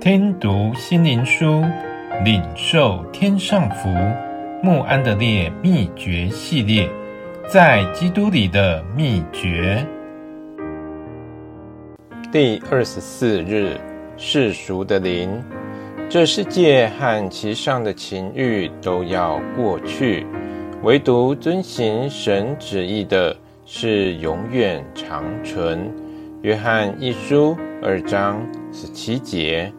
听读心灵书，领受天上福。穆安德烈秘诀系列，在基督里的秘诀。第二十四日，世俗的灵，这世界和其上的情欲都要过去，唯独遵行神旨意的，是永远长存。约翰一书二章十七节，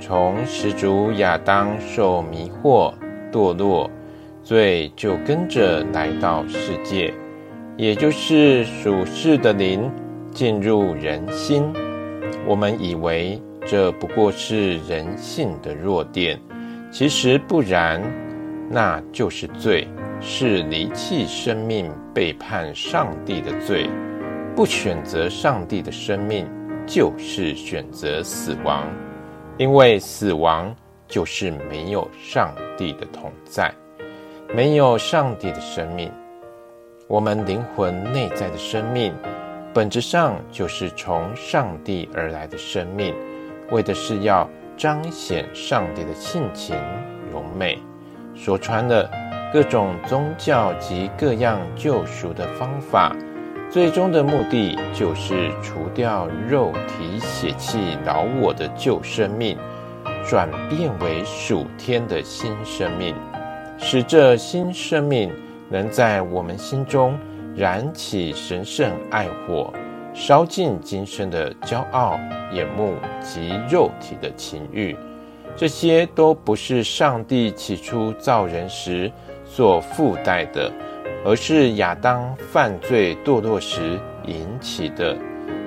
从始祖亚当受迷惑堕落。罪就跟着来到世界，也就是属世的灵进入人心。我们以为这不过是人性的弱点，其实不然，那就是罪，是离弃生命、背叛上帝的罪。不选择上帝的生命，就是选择死亡，因为死亡就是没有上帝的同在。没有上帝的生命，我们灵魂内在的生命，本质上就是从上帝而来的生命，为的是要彰显上帝的性情荣美。说穿了，各种宗教及各样救赎的方法，最终的目的就是除掉肉体血气老我的旧生命，转变为属天的新生命。使这新生命能在我们心中燃起神圣爱火，烧尽今生的骄傲、眼目及肉体的情欲。这些都不是上帝起初造人时所附带的，而是亚当犯罪堕落时引起的。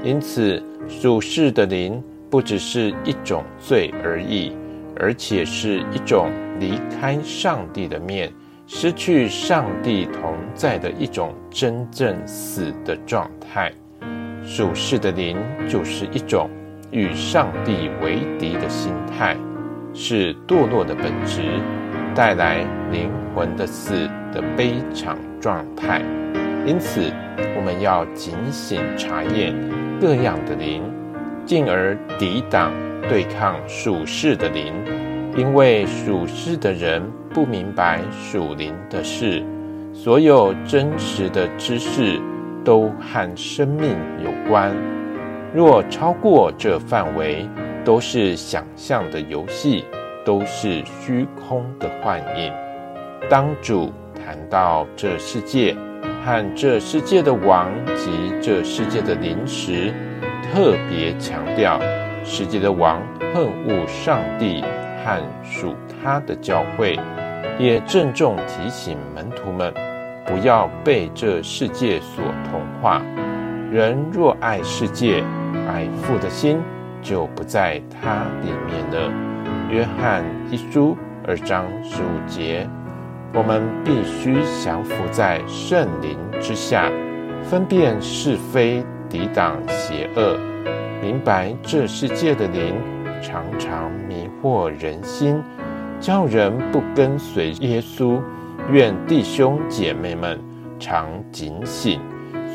因此，属世的灵不只是一种罪而已。而且是一种离开上帝的面，失去上帝同在的一种真正死的状态。属世的灵就是一种与上帝为敌的心态，是堕落的本质，带来灵魂的死的悲惨状态。因此，我们要警醒查验各样的灵，进而抵挡。对抗属世的灵，因为属世的人不明白属灵的事，所有真实的知识都和生命有关。若超过这范围，都是想象的游戏，都是虚空的幻影。当主谈到这世界和这世界的王及这世界的灵时，特别强调。世界的王恨恶上帝和属他的教会，也郑重提醒门徒们，不要被这世界所同化。人若爱世界，爱父的心就不在他里面了。约翰一书二章十五节，我们必须降服在圣灵之下，分辨是非，抵挡邪恶。明白这世界的灵常常迷惑人心，叫人不跟随耶稣。愿弟兄姐妹们常警醒，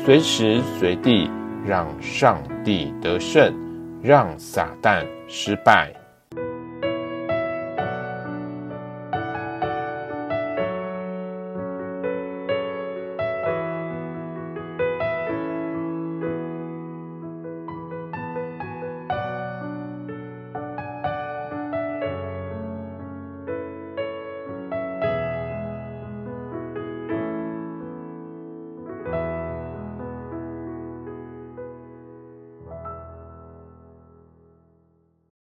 随时随地让上帝得胜，让撒旦失败。